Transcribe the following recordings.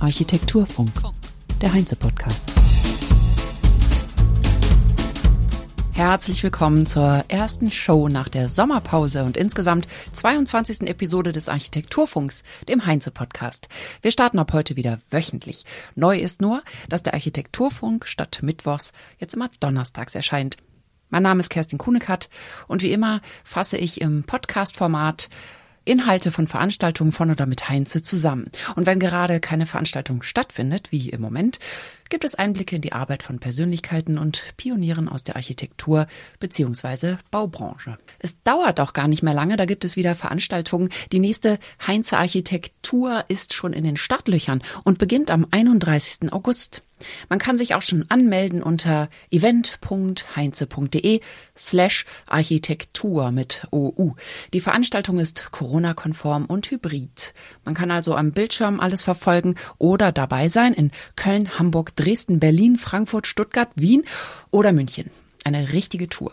Architekturfunk. Architekturfunk, der Heinze-Podcast. Herzlich willkommen zur ersten Show nach der Sommerpause und insgesamt 22. Episode des Architekturfunks, dem Heinze-Podcast. Wir starten ab heute wieder wöchentlich. Neu ist nur, dass der Architekturfunk statt Mittwochs jetzt immer donnerstags erscheint. Mein Name ist Kerstin Kunekat und wie immer fasse ich im Podcast-Format Inhalte von Veranstaltungen von oder mit Heinze zusammen. Und wenn gerade keine Veranstaltung stattfindet, wie im Moment, gibt es Einblicke in die Arbeit von Persönlichkeiten und Pionieren aus der Architektur bzw. Baubranche. Es dauert auch gar nicht mehr lange, da gibt es wieder Veranstaltungen. Die nächste Heinze Architektur ist schon in den Startlöchern und beginnt am 31. August. Man kann sich auch schon anmelden unter event.heinze.de slash Architektur mit OU. Die Veranstaltung ist Corona-konform und hybrid. Man kann also am Bildschirm alles verfolgen oder dabei sein in Köln, Hamburg, Dresden, Berlin, Frankfurt, Stuttgart, Wien oder München. Eine richtige Tour.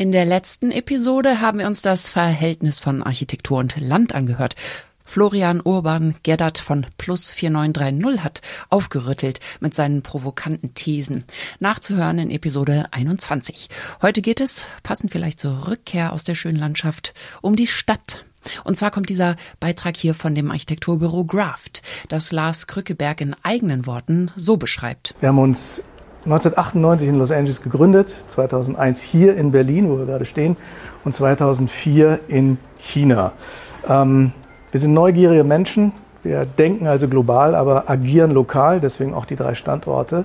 In der letzten Episode haben wir uns das Verhältnis von Architektur und Land angehört. Florian Urban Gerdert von Plus 4930 hat aufgerüttelt mit seinen provokanten Thesen. Nachzuhören in Episode 21. Heute geht es, passend vielleicht zur Rückkehr aus der schönen Landschaft, um die Stadt. Und zwar kommt dieser Beitrag hier von dem Architekturbüro Graft, das Lars Krückeberg in eigenen Worten so beschreibt. Wir haben uns 1998 in Los Angeles gegründet, 2001 hier in Berlin, wo wir gerade stehen, und 2004 in China. Ähm, wir sind neugierige Menschen. Wir denken also global, aber agieren lokal, deswegen auch die drei Standorte.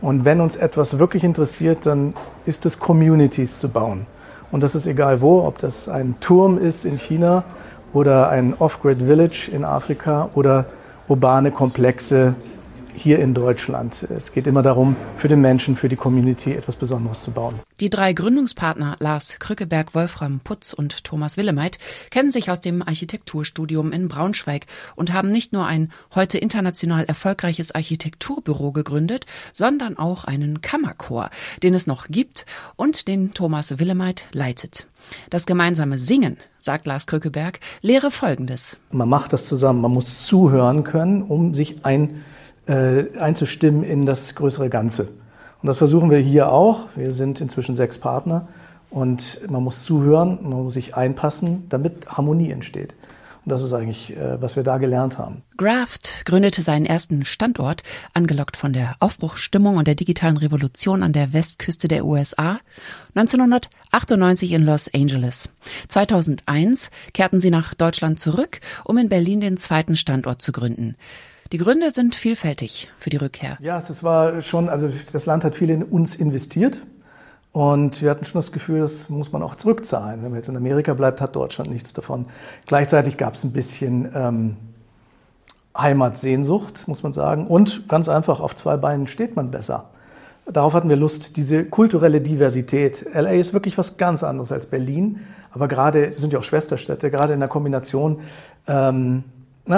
Und wenn uns etwas wirklich interessiert, dann ist es Communities zu bauen. Und das ist egal wo, ob das ein Turm ist in China oder ein Off-Grid Village in Afrika oder urbane Komplexe hier in Deutschland. Es geht immer darum, für den Menschen, für die Community etwas Besonderes zu bauen. Die drei Gründungspartner Lars Krückeberg, Wolfram Putz und Thomas Willemeit kennen sich aus dem Architekturstudium in Braunschweig und haben nicht nur ein heute international erfolgreiches Architekturbüro gegründet, sondern auch einen Kammerchor, den es noch gibt und den Thomas Willemeit leitet. Das gemeinsame Singen sagt Lars Krückeberg, lehre Folgendes. Man macht das zusammen, man muss zuhören können, um sich ein einzustimmen in das größere Ganze. Und das versuchen wir hier auch. Wir sind inzwischen sechs Partner und man muss zuhören, man muss sich einpassen, damit Harmonie entsteht. Und das ist eigentlich, äh, was wir da gelernt haben. Graft gründete seinen ersten Standort, angelockt von der Aufbruchsstimmung und der digitalen Revolution an der Westküste der USA, 1998 in Los Angeles. 2001 kehrten sie nach Deutschland zurück, um in Berlin den zweiten Standort zu gründen. Die Gründe sind vielfältig für die Rückkehr. Ja, es war schon, also das Land hat viel in uns investiert. Und wir hatten schon das Gefühl, das muss man auch zurückzahlen. Wenn man jetzt in Amerika bleibt, hat Deutschland nichts davon. Gleichzeitig gab es ein bisschen ähm, Heimatsehnsucht, muss man sagen. Und ganz einfach, auf zwei Beinen steht man besser. Darauf hatten wir Lust, diese kulturelle Diversität. LA ist wirklich was ganz anderes als Berlin. Aber gerade, sind ja auch Schwesterstädte, gerade in der Kombination ähm,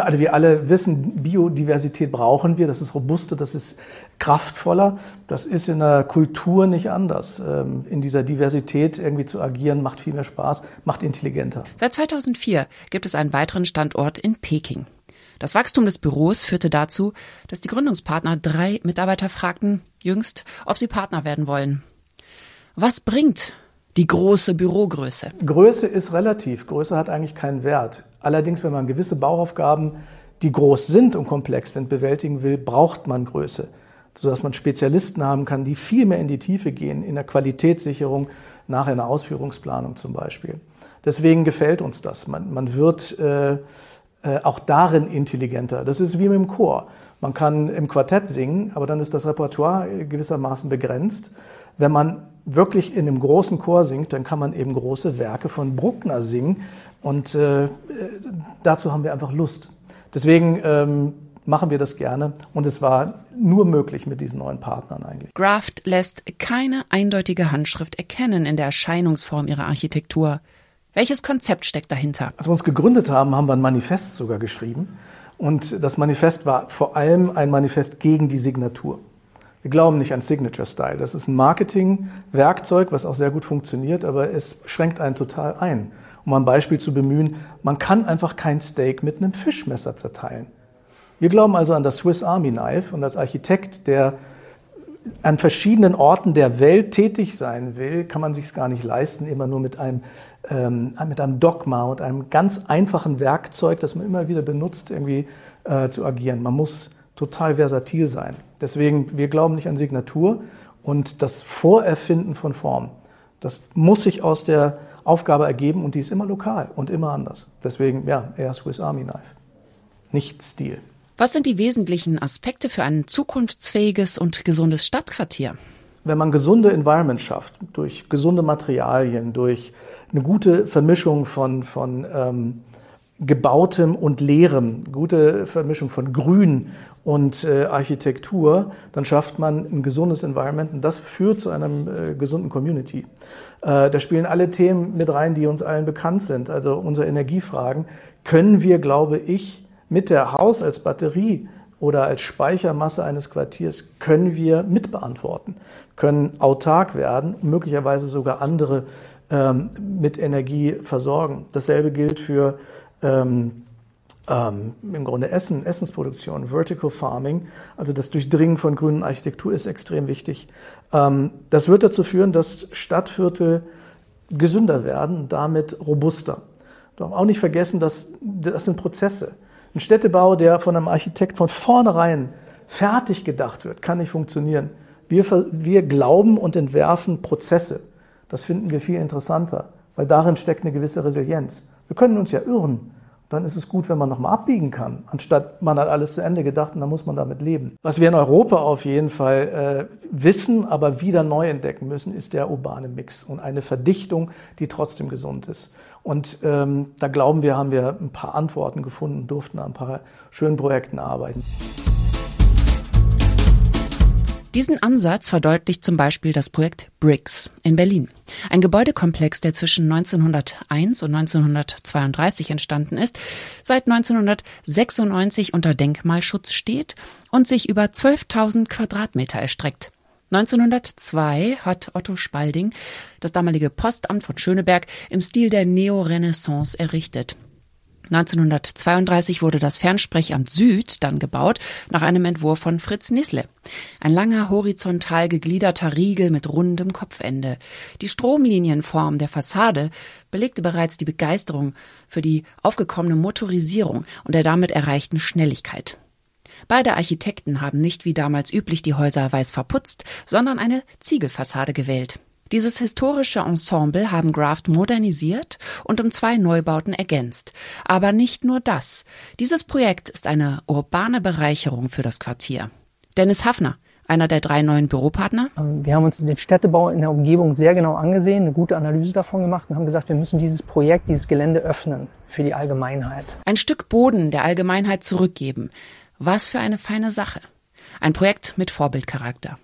also wir alle wissen, Biodiversität brauchen wir, das ist robuster, das ist kraftvoller. Das ist in der Kultur nicht anders. Ähm, in dieser Diversität irgendwie zu agieren, macht viel mehr Spaß, macht intelligenter. Seit 2004 gibt es einen weiteren Standort in Peking. Das Wachstum des Büros führte dazu, dass die Gründungspartner drei Mitarbeiter fragten, jüngst, ob sie Partner werden wollen. Was bringt die große Bürogröße? Größe ist relativ. Größe hat eigentlich keinen Wert. Allerdings, wenn man gewisse Bauaufgaben, die groß sind und komplex sind, bewältigen will, braucht man Größe, sodass man Spezialisten haben kann, die viel mehr in die Tiefe gehen, in der Qualitätssicherung, nach einer Ausführungsplanung zum Beispiel. Deswegen gefällt uns das. Man, man wird äh, äh, auch darin intelligenter. Das ist wie mit dem Chor. Man kann im Quartett singen, aber dann ist das Repertoire gewissermaßen begrenzt. Wenn man wirklich in einem großen Chor singt, dann kann man eben große Werke von Bruckner singen. Und äh, dazu haben wir einfach Lust. Deswegen ähm, machen wir das gerne. Und es war nur möglich mit diesen neuen Partnern eigentlich. Graft lässt keine eindeutige Handschrift erkennen in der Erscheinungsform ihrer Architektur. Welches Konzept steckt dahinter? Als wir uns gegründet haben, haben wir ein Manifest sogar geschrieben. Und das Manifest war vor allem ein Manifest gegen die Signatur. Wir glauben nicht an Signature Style. Das ist ein Marketingwerkzeug, was auch sehr gut funktioniert, aber es schränkt einen total ein. Um ein Beispiel zu bemühen, man kann einfach kein Steak mit einem Fischmesser zerteilen. Wir glauben also an das Swiss Army Knife und als Architekt, der an verschiedenen Orten der Welt tätig sein will, kann man sich es gar nicht leisten, immer nur mit einem, ähm, mit einem Dogma und einem ganz einfachen Werkzeug, das man immer wieder benutzt, irgendwie äh, zu agieren. Man muss total versatil sein. Deswegen, wir glauben nicht an Signatur und das Vorerfinden von Formen. Das muss sich aus der Aufgabe ergeben und die ist immer lokal und immer anders. Deswegen, ja, eher Swiss Army Knife. Nicht Stil. Was sind die wesentlichen Aspekte für ein zukunftsfähiges und gesundes Stadtquartier? Wenn man gesunde Environments schafft, durch gesunde Materialien, durch eine gute Vermischung von, von ähm, gebautem und leerem, gute Vermischung von Grün und äh, Architektur, dann schafft man ein gesundes Environment und das führt zu einer äh, gesunden Community. Äh, da spielen alle Themen mit rein, die uns allen bekannt sind. Also unsere Energiefragen können wir, glaube ich, mit der Haushaltsbatterie oder als Speichermasse eines Quartiers können wir mitbeantworten, können autark werden, möglicherweise sogar andere ähm, mit Energie versorgen. Dasselbe gilt für ähm, ähm, im Grunde Essen, Essensproduktion, Vertical Farming, also das Durchdringen von grünen Architektur ist extrem wichtig. Ähm, das wird dazu führen, dass Stadtviertel gesünder werden und damit robuster. Doch auch nicht vergessen, dass das sind Prozesse. Ein Städtebau, der von einem Architekt von vornherein fertig gedacht wird, kann nicht funktionieren. Wir, wir glauben und entwerfen Prozesse. Das finden wir viel interessanter, weil darin steckt eine gewisse Resilienz. Wir können uns ja irren dann ist es gut, wenn man nochmal abbiegen kann, anstatt man hat alles zu Ende gedacht und dann muss man damit leben. Was wir in Europa auf jeden Fall äh, wissen, aber wieder neu entdecken müssen, ist der urbane Mix und eine Verdichtung, die trotzdem gesund ist. Und ähm, da glauben wir, haben wir ein paar Antworten gefunden, durften an ein paar schönen Projekten arbeiten. Diesen Ansatz verdeutlicht zum Beispiel das Projekt BRICS in Berlin. Ein Gebäudekomplex, der zwischen 1901 und 1932 entstanden ist, seit 1996 unter Denkmalschutz steht und sich über 12.000 Quadratmeter erstreckt. 1902 hat Otto Spalding das damalige Postamt von Schöneberg im Stil der Neorenaissance errichtet. 1932 wurde das Fernsprechamt Süd dann gebaut, nach einem Entwurf von Fritz Nissle. Ein langer, horizontal gegliederter Riegel mit rundem Kopfende. Die Stromlinienform der Fassade belegte bereits die Begeisterung für die aufgekommene Motorisierung und der damit erreichten Schnelligkeit. Beide Architekten haben nicht wie damals üblich die Häuser weiß verputzt, sondern eine Ziegelfassade gewählt. Dieses historische Ensemble haben Graft modernisiert und um zwei Neubauten ergänzt. Aber nicht nur das. Dieses Projekt ist eine urbane Bereicherung für das Quartier. Dennis Hafner, einer der drei neuen Büropartner? Ähm, wir haben uns den Städtebau in der Umgebung sehr genau angesehen, eine gute Analyse davon gemacht und haben gesagt, wir müssen dieses Projekt, dieses Gelände öffnen für die Allgemeinheit. Ein Stück Boden der Allgemeinheit zurückgeben. Was für eine feine Sache. Ein Projekt mit Vorbildcharakter.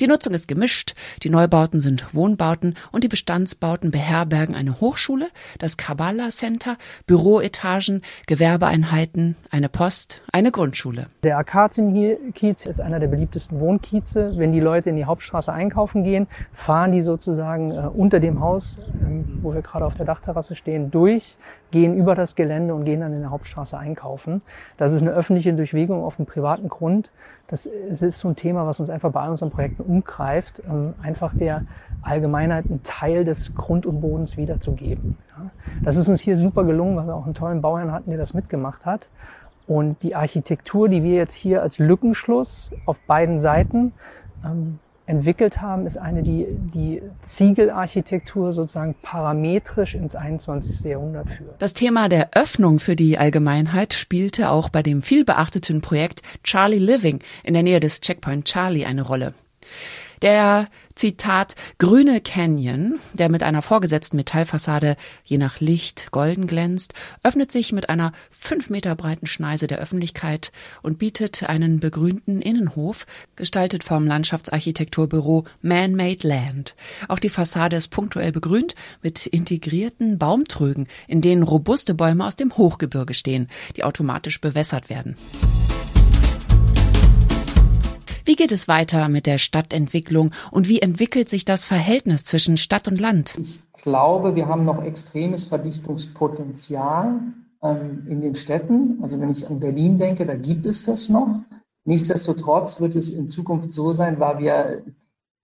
Die Nutzung ist gemischt, die Neubauten sind Wohnbauten und die Bestandsbauten beherbergen eine Hochschule, das Kabbalah Center, Büroetagen, Gewerbeeinheiten, eine Post, eine Grundschule. Der Akazienkiez ist einer der beliebtesten Wohnkieze. Wenn die Leute in die Hauptstraße einkaufen gehen, fahren die sozusagen äh, unter dem Haus, ähm, wo wir gerade auf der Dachterrasse stehen, durch, gehen über das Gelände und gehen dann in der Hauptstraße einkaufen. Das ist eine öffentliche Durchwegung auf einem privaten Grund. Das ist so ein Thema, was uns einfach bei all unseren umgreift, ähm, einfach der Allgemeinheit einen Teil des Grund und Bodens wiederzugeben. Das ist uns hier super gelungen, weil wir auch einen tollen Bauherrn hatten, der das mitgemacht hat. Und die Architektur, die wir jetzt hier als Lückenschluss auf beiden Seiten ähm, entwickelt haben, ist eine, die die Ziegelarchitektur sozusagen parametrisch ins 21. Jahrhundert führt. Das Thema der Öffnung für die Allgemeinheit spielte auch bei dem vielbeachteten Projekt Charlie Living in der Nähe des Checkpoint Charlie eine Rolle. Der Zitat grüne Canyon, der mit einer vorgesetzten Metallfassade je nach Licht golden glänzt, öffnet sich mit einer fünf Meter breiten Schneise der Öffentlichkeit und bietet einen begrünten Innenhof, gestaltet vom Landschaftsarchitekturbüro Man-Made Land. Auch die Fassade ist punktuell begrünt mit integrierten Baumtrögen, in denen robuste Bäume aus dem Hochgebirge stehen, die automatisch bewässert werden. Wie geht es weiter mit der Stadtentwicklung und wie entwickelt sich das Verhältnis zwischen Stadt und Land? glaube, wir haben noch extremes Verdichtungspotenzial ähm, in den Städten. Also wenn ich an Berlin denke, da gibt es das noch. Nichtsdestotrotz wird es in Zukunft so sein, weil wir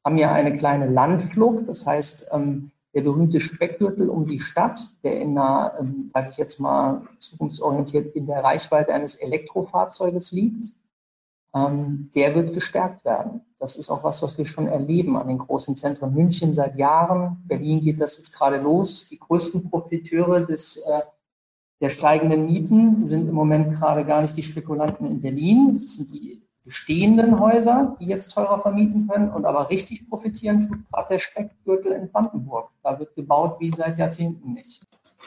haben ja eine kleine Landflucht. Das heißt, ähm, der berühmte Speckgürtel um die Stadt, der in einer, ähm, sage ich jetzt mal zukunftsorientiert, in der Reichweite eines Elektrofahrzeuges liegt, ähm, der wird gestärkt werden. Das ist auch was, was wir schon erleben an den großen Zentren München seit Jahren. Berlin geht das jetzt gerade los. Die größten Profiteure des, äh, der steigenden Mieten sind im Moment gerade gar nicht die Spekulanten in Berlin. Das sind die bestehenden Häuser, die jetzt teurer vermieten können. Und aber richtig profitieren tut gerade der Speckgürtel in Brandenburg. Da wird gebaut wie seit Jahrzehnten nicht.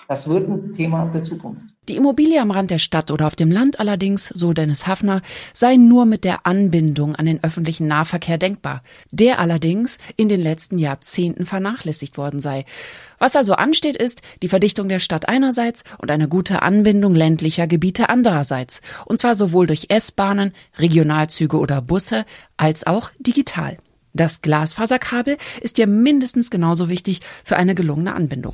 Das wird ein Thema der Zukunft. Die Immobilie am Rand der Stadt oder auf dem Land allerdings, so Dennis Hafner, sei nur mit der Anbindung an den öffentlichen Nahverkehr denkbar, der allerdings in den letzten Jahrzehnten vernachlässigt worden sei. Was also ansteht, ist die Verdichtung der Stadt einerseits und eine gute Anbindung ländlicher Gebiete andererseits, und zwar sowohl durch S-Bahnen, Regionalzüge oder Busse als auch digital. Das Glasfaserkabel ist ja mindestens genauso wichtig für eine gelungene Anbindung.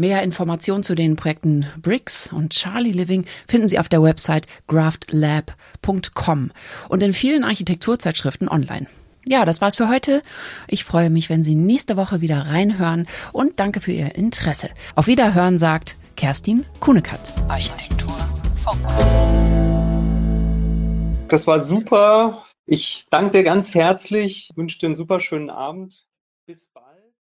Mehr Informationen zu den Projekten Bricks und Charlie Living finden Sie auf der Website graftlab.com und in vielen Architekturzeitschriften online. Ja, das war's für heute. Ich freue mich, wenn Sie nächste Woche wieder reinhören und danke für Ihr Interesse. Auf Wiederhören sagt Kerstin Kunekat. Architektur. Das war super. Ich danke dir ganz herzlich, wünsche dir einen super schönen Abend. Bis bald.